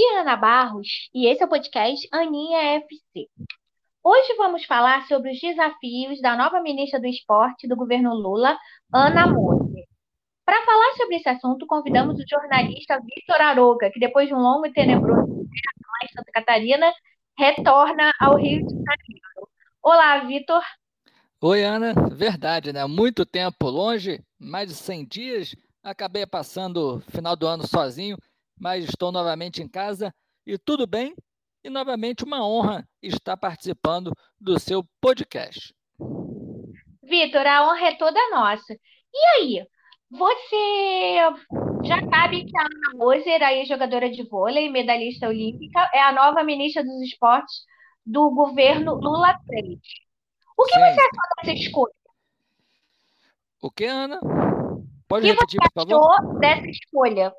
Aqui Ana Barros e esse é o podcast Aninha FC. Hoje vamos falar sobre os desafios da nova ministra do Esporte do governo Lula, Ana Moser. Para falar sobre esse assunto, convidamos o jornalista Vitor Aroca, que depois de um longo e tenebroso em Santa Catarina, retorna ao Rio de Janeiro. Olá, Vitor. Oi, Ana. Verdade, né? Muito tempo longe, mais de 100 dias. Acabei passando o final do ano sozinho mas estou novamente em casa e tudo bem. E novamente uma honra estar participando do seu podcast. Vitor, a honra é toda nossa. E aí, você já sabe que a Ana Moser, aí jogadora de vôlei, medalhista olímpica, é a nova ministra dos esportes do governo Lula 3. O que Sim. você achou dessa escolha? O que, Ana? Pode o que repetir, você por favor? achou dessa escolha?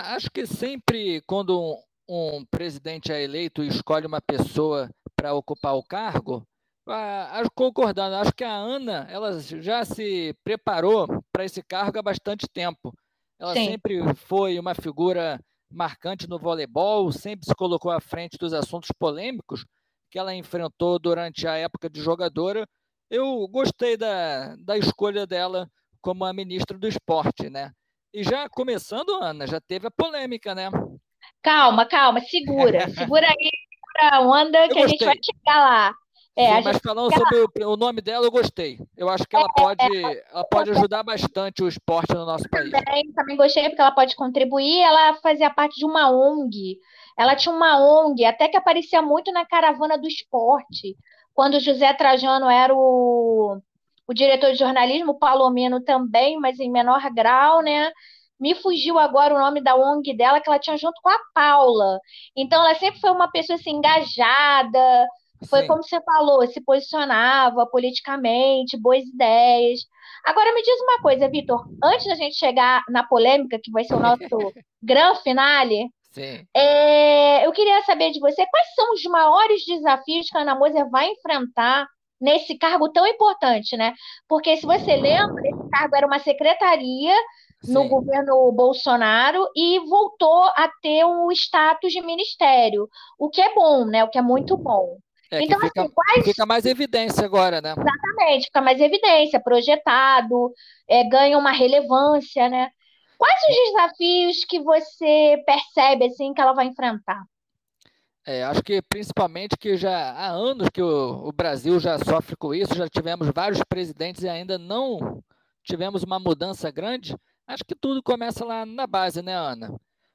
Acho que sempre quando um, um presidente é eleito e escolhe uma pessoa para ocupar o cargo, acho concordando, acho que a Ana ela já se preparou para esse cargo há bastante tempo. Ela Sim. sempre foi uma figura marcante no voleibol, sempre se colocou à frente dos assuntos polêmicos que ela enfrentou durante a época de jogadora. Eu gostei da, da escolha dela como a ministra do esporte, né? E já começando, Ana, já teve a polêmica, né? Calma, calma, segura. Segura aí a onda que a gente vai chegar lá. É, Sim, mas falando sobre o, o, nome dela, eu gostei. Eu acho que ela é, pode, é, ela pode ajudar bastante o esporte no nosso país. Também, também gostei, porque ela pode contribuir. Ela fazia parte de uma ONG. Ela tinha uma ONG, até que aparecia muito na caravana do esporte. Quando José Trajano era o, o diretor de jornalismo, Palomino também, mas em menor grau, né? Me fugiu agora o nome da ONG dela, que ela tinha junto com a Paula. Então, ela sempre foi uma pessoa assim, engajada, foi Sim. como você falou, se posicionava politicamente, boas ideias. Agora me diz uma coisa, Vitor, antes da gente chegar na polêmica, que vai ser o nosso grande finale, é, eu queria saber de você quais são os maiores desafios que a Ana Moser vai enfrentar nesse cargo tão importante, né? Porque se você lembra, esse cargo era uma secretaria Sim. no governo Bolsonaro e voltou a ter o status de ministério, o que é bom, né? O que é muito bom. É, então, fica, assim, quais... fica mais evidência agora, né? Exatamente, fica mais evidência, projetado, é, ganha uma relevância, né? Quais os desafios que você percebe assim que ela vai enfrentar? É, acho que principalmente que já há anos que o, o, Brasil já sofre com isso, já tivemos vários presidentes e ainda não tivemos uma mudança grande. Acho que tudo começa lá na base, né, Ana?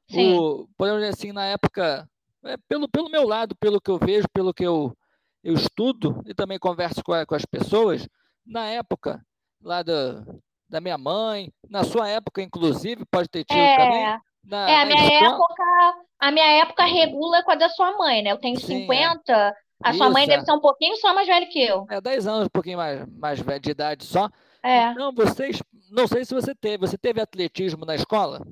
Sim. O, podemos dizer assim, na época, é, pelo, pelo meu lado, pelo que eu vejo, pelo que eu, eu estudo e também converso com, com as pessoas, na época lá da, da minha mãe, na sua época, inclusive, pode ter tido é, também. Na, é, a minha escola... época a minha época regula com a da sua mãe, né? Eu tenho Sim, 50, é. a sua mãe deve é. ser um pouquinho só mais velha que eu. É, 10 anos, um pouquinho mais, mais velho de idade só. É. Não, vocês, não sei se você teve, você teve atletismo na escola?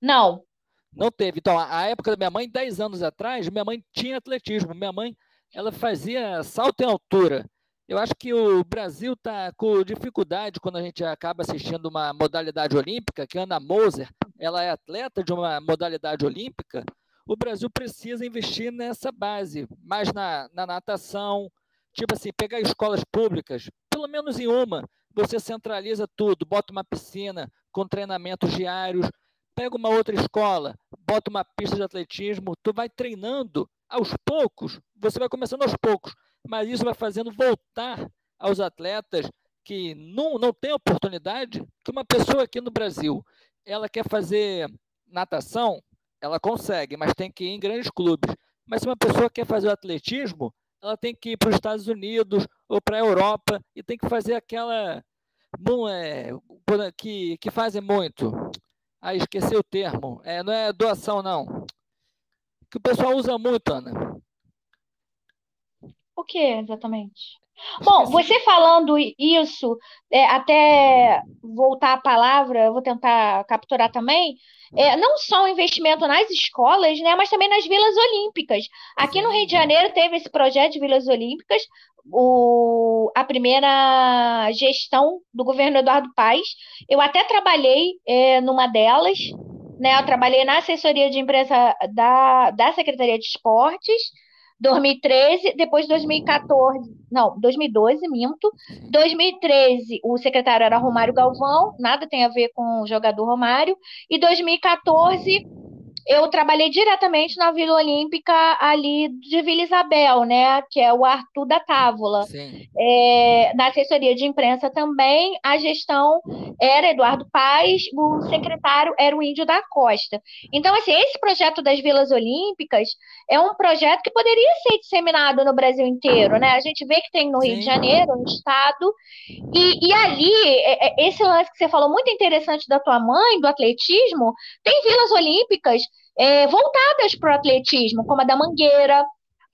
Não. Não teve. Então, a, época da minha mãe, 10 anos atrás, minha mãe tinha atletismo. Minha mãe, ela fazia salto em altura. Eu acho que o Brasil está com dificuldade quando a gente acaba assistindo uma modalidade olímpica, que a Ana Moser, ela é atleta de uma modalidade olímpica. O Brasil precisa investir nessa base, mais na, na natação, tipo assim, pegar escolas públicas, pelo menos em uma, você centraliza tudo, bota uma piscina com treinamentos diários, pega uma outra escola, bota uma pista de atletismo, tu vai treinando aos poucos, você vai começando aos poucos mas isso vai fazendo voltar aos atletas que não, não têm oportunidade, que uma pessoa aqui no Brasil, ela quer fazer natação, ela consegue, mas tem que ir em grandes clubes. Mas se uma pessoa quer fazer o atletismo, ela tem que ir para os Estados Unidos ou para a Europa e tem que fazer aquela não é que, que fazem muito. Ah, esqueci o termo. É, não é doação, não. Que o pessoal usa muito, Ana. O que exatamente? Bom, você falando isso, é, até voltar a palavra, eu vou tentar capturar também, é, não só o investimento nas escolas, né, mas também nas vilas olímpicas. Aqui no Rio de Janeiro teve esse projeto de vilas olímpicas, o, a primeira gestão do governo Eduardo Paes. Eu até trabalhei é, numa delas, né? Eu trabalhei na assessoria de imprensa da, da Secretaria de Esportes, 2013, depois 2014, não, 2012, minto. 2013, o secretário era Romário Galvão, nada tem a ver com o jogador Romário. E 2014, eu trabalhei diretamente na Vila Olímpica ali de Vila Isabel, né? Que é o Arthur da Távola. É, na assessoria de imprensa também, a gestão era Eduardo Paz, o secretário era o Índio da Costa. Então, assim, esse projeto das Vilas Olímpicas é um projeto que poderia ser disseminado no Brasil inteiro, né? A gente vê que tem no Sim. Rio de Janeiro, no estado, e, e ali, é, é, esse lance que você falou muito interessante da tua mãe, do atletismo, tem vilas olímpicas é, voltadas para o atletismo, como a da Mangueira.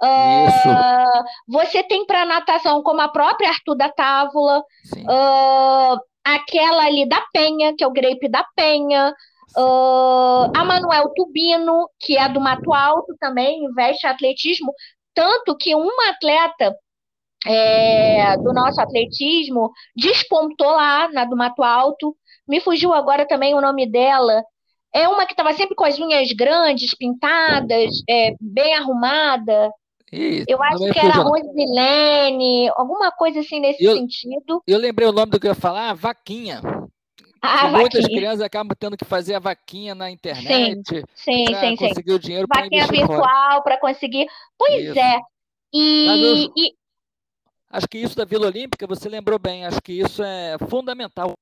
Uh, você tem para natação como a própria Arthur da Távola, uh, aquela ali da Penha, que é o Grape da Penha, uh, a Manuel Tubino, que é do Mato Alto também, investe em atletismo, tanto que uma atleta é, do nosso atletismo despontou lá na do Mato Alto, me fugiu agora também o nome dela, é uma que estava sempre com as unhas grandes, pintadas, é, bem arrumada. Isso, eu acho que era Rosilene, alguma coisa assim nesse eu, sentido. Eu lembrei o nome do que eu ia falar, Vaquinha. Ah, muitas crianças acabam tendo que fazer a vaquinha na internet sim, sim, conseguir sim. o dinheiro para Vaquinha virtual para conseguir. Pois isso. é. E, eu, e, Acho que isso da Vila Olímpica, você lembrou bem, acho que isso é fundamental.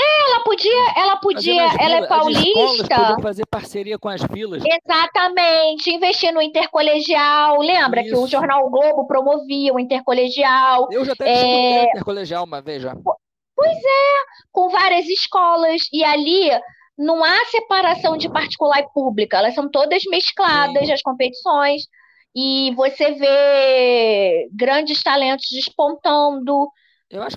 É, ela podia, ela podia, ela é paulista. fazer parceria com as vilas. Exatamente, investir no intercolegial. Lembra Isso. que o jornal o Globo promovia o intercolegial? Eu já até é... intercolegial uma vez já. Pois é, com várias escolas e ali não há separação de particular e pública, elas são todas mescladas Sim. as competições e você vê grandes talentos despontando.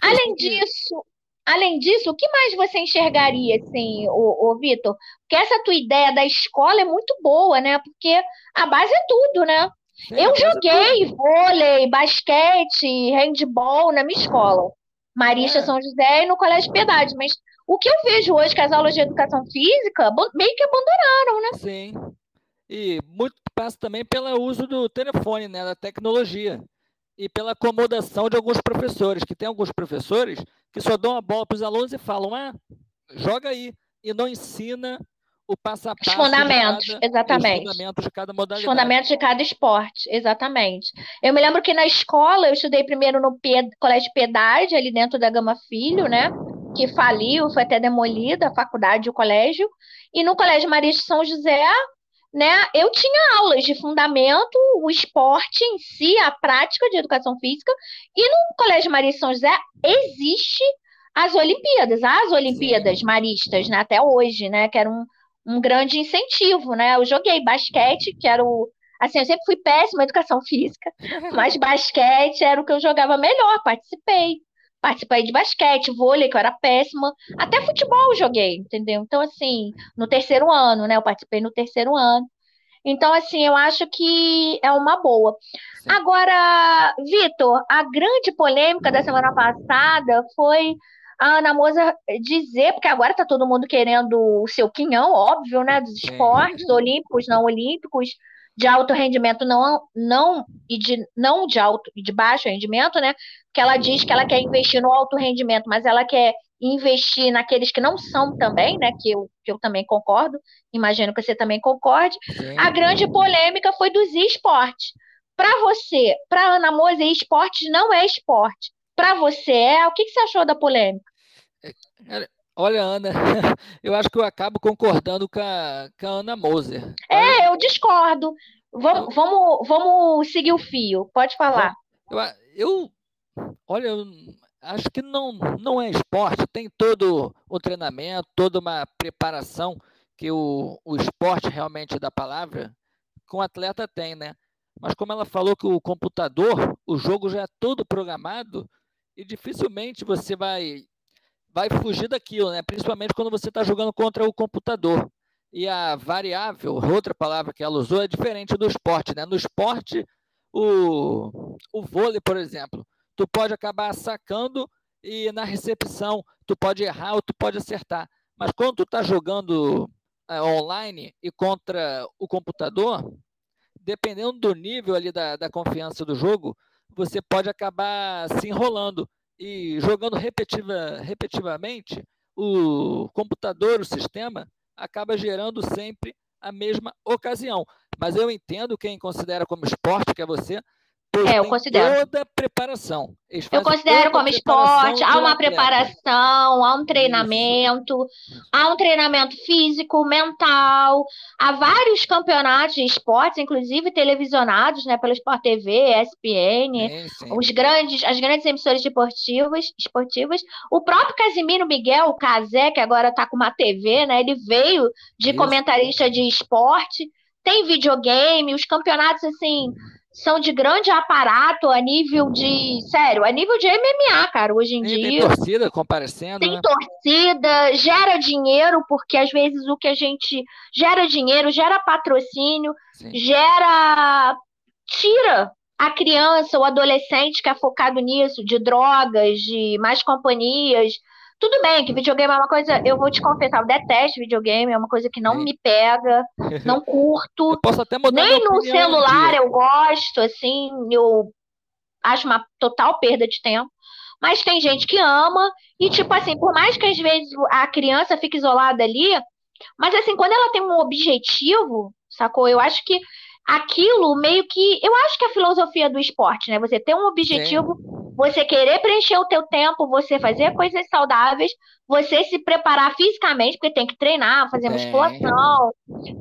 Além disso, Além disso, o que mais você enxergaria, assim, o, o Vitor? Porque essa tua ideia da escola é muito boa, né? Porque a base é tudo, né? Sim, eu é joguei é vôlei, basquete, handball na minha escola. Marista é. São José e no Colégio Piedade. Mas o que eu vejo hoje que as aulas de educação física meio que abandonaram, né? Sim. E muito passa também pelo uso do telefone, né? Da tecnologia. E pela acomodação de alguns professores, que tem alguns professores que só dão a bola para os alunos e falam, ah, joga aí, e não ensina o passo a passo. Os fundamentos, cada, exatamente. Os fundamentos de cada modalidade. Os fundamentos de cada esporte, exatamente. Eu me lembro que na escola, eu estudei primeiro no Colégio Piedade, ali dentro da Gama Filho, né? Que faliu, foi até demolida a faculdade e o colégio. E no Colégio Maria de São José, né, eu tinha aulas de fundamento, o esporte em si, a prática de educação física, e no Colégio Maria São José existe as Olimpíadas, as Olimpíadas Sim. maristas, né, até hoje, né, que era um, um grande incentivo, né, eu joguei basquete, que era o, assim, eu sempre fui péssima em educação física, mas basquete era o que eu jogava melhor, participei, Participei de basquete, vôlei, que eu era péssima. Até futebol joguei, entendeu? Então, assim, no terceiro ano, né? Eu participei no terceiro ano. Então, assim, eu acho que é uma boa. Sim. Agora, Vitor, a grande polêmica da semana passada foi a Ana Moza dizer, porque agora tá todo mundo querendo o seu quinhão, óbvio, né? Dos esportes, Sim. olímpicos, não olímpicos de alto rendimento não, não e de não de alto e de baixo rendimento, né? Que ela diz que ela quer investir no alto rendimento, mas ela quer investir naqueles que não são também, né? Que eu, que eu também concordo, imagino que você também concorde. Sim. A grande polêmica foi dos esportes. Para você, para Ana Moza, esportes não é esporte. Para você é? O que, que você achou da polêmica? É, Olha, Ana, eu acho que eu acabo concordando com a, com a Ana Moser. É, eu discordo. Vamos, vamos, vamos seguir o fio. Pode falar. Eu, eu olha, eu acho que não, não é esporte. Tem todo o treinamento, toda uma preparação que o, o esporte realmente da palavra, com o atleta tem, né? Mas como ela falou que o computador, o jogo já é todo programado e dificilmente você vai vai fugir daquilo, né? principalmente quando você está jogando contra o computador. E a variável, outra palavra que ela usou, é diferente do esporte. Né? No esporte, o, o vôlei, por exemplo, tu pode acabar sacando e na recepção tu pode errar ou tu pode acertar. Mas quando tu está jogando é, online e contra o computador, dependendo do nível ali da, da confiança do jogo, você pode acabar se enrolando e jogando repetitiva, repetitivamente, o computador, o sistema, acaba gerando sempre a mesma ocasião. Mas eu entendo quem considera como esporte, que é você, é, eu considero. Toda preparação. Eu considero como esporte, há uma preparação, há um treinamento, Isso. há um treinamento físico, mental, há vários campeonatos de esportes, inclusive televisionados, né, pela Sport TV, ESPN, os grandes, as grandes emissoras esportivas, esportivas. O próprio Casimiro Miguel, o Casé, que agora está com uma TV, né, ele veio de Isso. comentarista de esporte, tem videogame, os campeonatos assim são de grande aparato a nível de. Sério, a nível de MMA, cara, hoje em dia. Tem torcida comparecendo. Tem né? torcida, gera dinheiro, porque às vezes o que a gente. Gera dinheiro, gera patrocínio, Sim. gera. Tira a criança, o adolescente que é focado nisso, de drogas, de mais companhias, tudo bem que videogame é uma coisa, eu vou te confessar, eu detesto videogame, é uma coisa que não Sim. me pega, não curto. Eu posso até mudar Nem no celular eu gosto, assim, eu acho uma total perda de tempo. Mas tem gente que ama, e tipo assim, por mais que às vezes a criança fique isolada ali, mas assim, quando ela tem um objetivo, sacou? Eu acho que aquilo meio que. Eu acho que é a filosofia do esporte, né? Você ter um objetivo. Sim você querer preencher o teu tempo, você fazer coisas saudáveis, você se preparar fisicamente, porque tem que treinar, fazer musculação,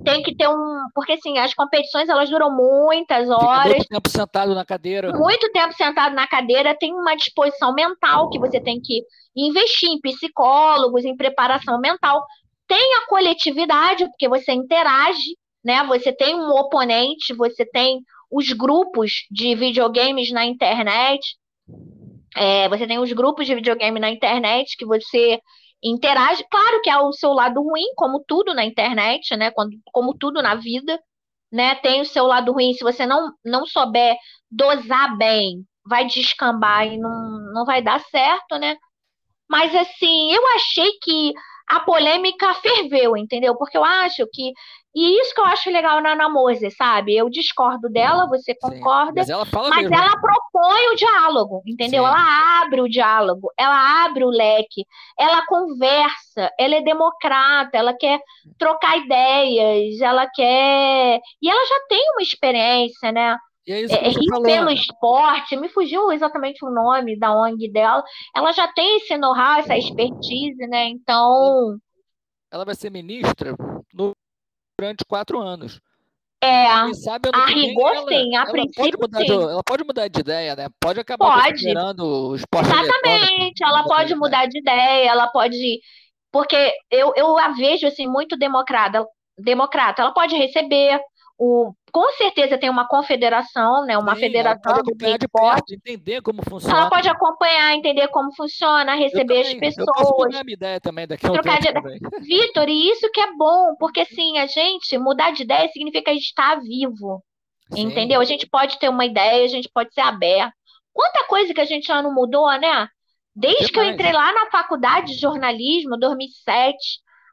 tem que ter um, porque assim, as competições elas duram muitas horas. Fica muito tempo sentado na cadeira. Muito tempo sentado na cadeira, tem uma disposição mental que você tem que investir em psicólogos, em preparação mental. Tem a coletividade, porque você interage, né? Você tem um oponente, você tem os grupos de videogames na internet. É, você tem os grupos de videogame na internet que você interage. Claro que há o seu lado ruim, como tudo na internet, né? Quando, como tudo na vida, né? Tem o seu lado ruim. Se você não, não souber dosar bem, vai descambar e não, não vai dar certo, né? Mas assim, eu achei que a polêmica ferveu, entendeu? Porque eu acho que e isso que eu acho legal na Ana Mose, sabe? Eu discordo dela, você concorda, Sim, mas, ela, mas ela, propõe o diálogo, entendeu? Sim. Ela abre o diálogo, ela abre o leque, ela conversa, ela é democrata, ela quer trocar ideias, ela quer. E ela já tem uma experiência, né? E é isso que é, pelo né? esporte, me fugiu exatamente o nome da ONG dela. Ela já tem esse know-how, essa expertise, né? Então. Ela vai ser ministra no durante quatro anos. É, sabe, a rigor ela, sim, a ela princípio pode sim. De, ela pode mudar de ideia, né? Pode acabar pode. o esporte Exatamente, ela pode mudar de ideia, ela pode... Porque eu, eu a vejo, assim, muito democrata, democrata. Ela pode receber o, com certeza tem uma confederação, né, uma Sim, federação ela pode acompanhar de perto, entender como funciona. Ela pode acompanhar, entender como funciona, receber também, as pessoas. Eu posso mudar minha ideia também daqui a um tempo de... Vitor, e isso que é bom, porque assim, a gente mudar de ideia significa estar vivo. Sim. Entendeu? A gente pode ter uma ideia, a gente pode ser aberto. Quanta coisa que a gente já não mudou, né? Desde que eu entrei lá na faculdade de jornalismo, 2007,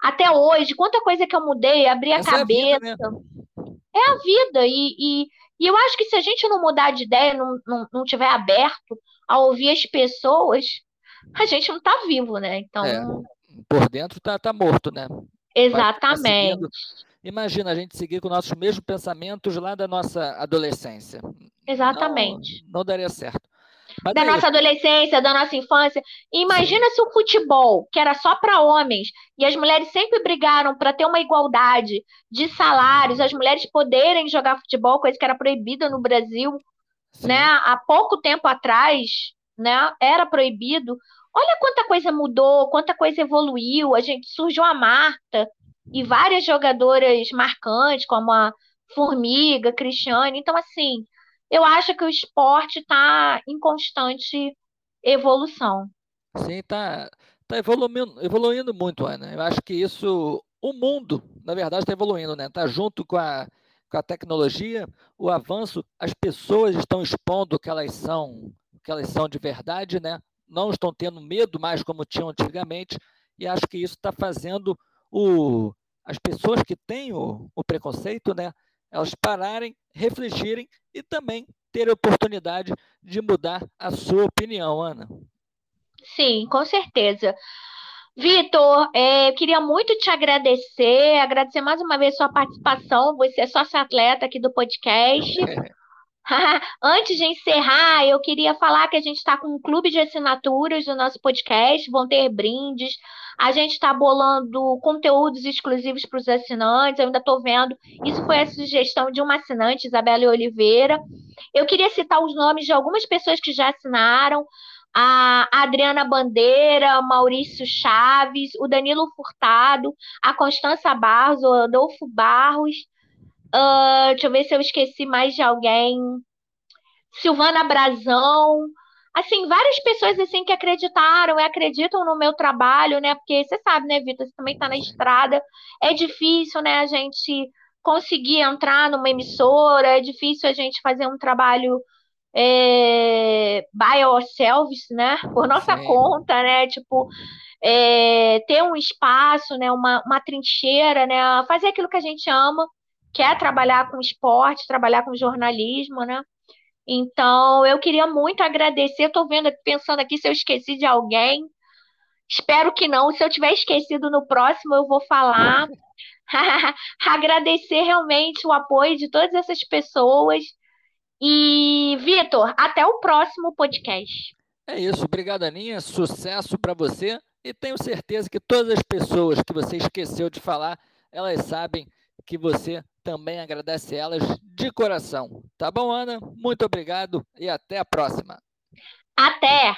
até hoje, quanta coisa que eu mudei, abri a Essa cabeça. É a vida, né? É a vida. E, e, e, eu acho que se a gente não mudar de ideia, não, não, não tiver aberto a ouvir as pessoas, a gente não está vivo, né? Então. É, por dentro tá, tá morto, né? Exatamente. Imagina a gente seguir com nossos mesmos pensamentos lá da nossa adolescência. Exatamente. Não, não daria certo. Mas da é nossa adolescência, da nossa infância. imagina Sim. se o futebol, que era só para homens, e as mulheres sempre brigaram para ter uma igualdade de salários, as mulheres poderem jogar futebol, coisa que era proibida no Brasil, né? Há pouco tempo atrás, né? Era proibido. Olha quanta coisa mudou, quanta coisa evoluiu. A gente surgiu a Marta e várias jogadoras marcantes, como a Formiga, Cristiane. Então, assim, eu acho que o esporte está em constante evolução. Sim, está tá evoluindo, evoluindo muito, Ana. Eu acho que isso, o mundo, na verdade, está evoluindo, né? Está junto com a, com a tecnologia, o avanço, as pessoas estão expondo o que elas são, que elas são de verdade, né? Não estão tendo medo mais como tinham antigamente, e acho que isso está fazendo o, as pessoas que têm o, o preconceito, né, elas pararem, refletirem e também ter a oportunidade de mudar a sua opinião, Ana. Sim, com certeza. Vitor, é, eu queria muito te agradecer, agradecer mais uma vez sua participação. Você é sócio atleta aqui do podcast. Antes de encerrar, eu queria falar que a gente está com um clube de assinaturas do nosso podcast, vão ter brindes. A gente está bolando conteúdos exclusivos para os assinantes, eu ainda estou vendo. Isso foi a sugestão de uma assinante, Isabela Oliveira. Eu queria citar os nomes de algumas pessoas que já assinaram a Adriana Bandeira, Maurício Chaves, o Danilo Furtado, a Constança Barros, o Adolfo Barros. Uh, deixa eu ver se eu esqueci mais de alguém. Silvana Brazão. Assim, várias pessoas assim que acreditaram e acreditam no meu trabalho, né? Porque você sabe, né, Vitor? Você também está na estrada. É difícil, né, a gente conseguir entrar numa emissora, é difícil a gente fazer um trabalho é, by ourselves, né? Por nossa Sim. conta, né? Tipo, é, ter um espaço, né? Uma, uma trincheira, né? Fazer aquilo que a gente ama, que é trabalhar com esporte, trabalhar com jornalismo, né? Então, eu queria muito agradecer. Estou vendo, pensando aqui se eu esqueci de alguém. Espero que não. Se eu tiver esquecido no próximo, eu vou falar. agradecer realmente o apoio de todas essas pessoas e, Vitor, até o próximo podcast. É isso. Obrigado, Aninha. Sucesso para você. E tenho certeza que todas as pessoas que você esqueceu de falar, elas sabem que você também agradece elas de coração. Tá bom, Ana? Muito obrigado e até a próxima. Até!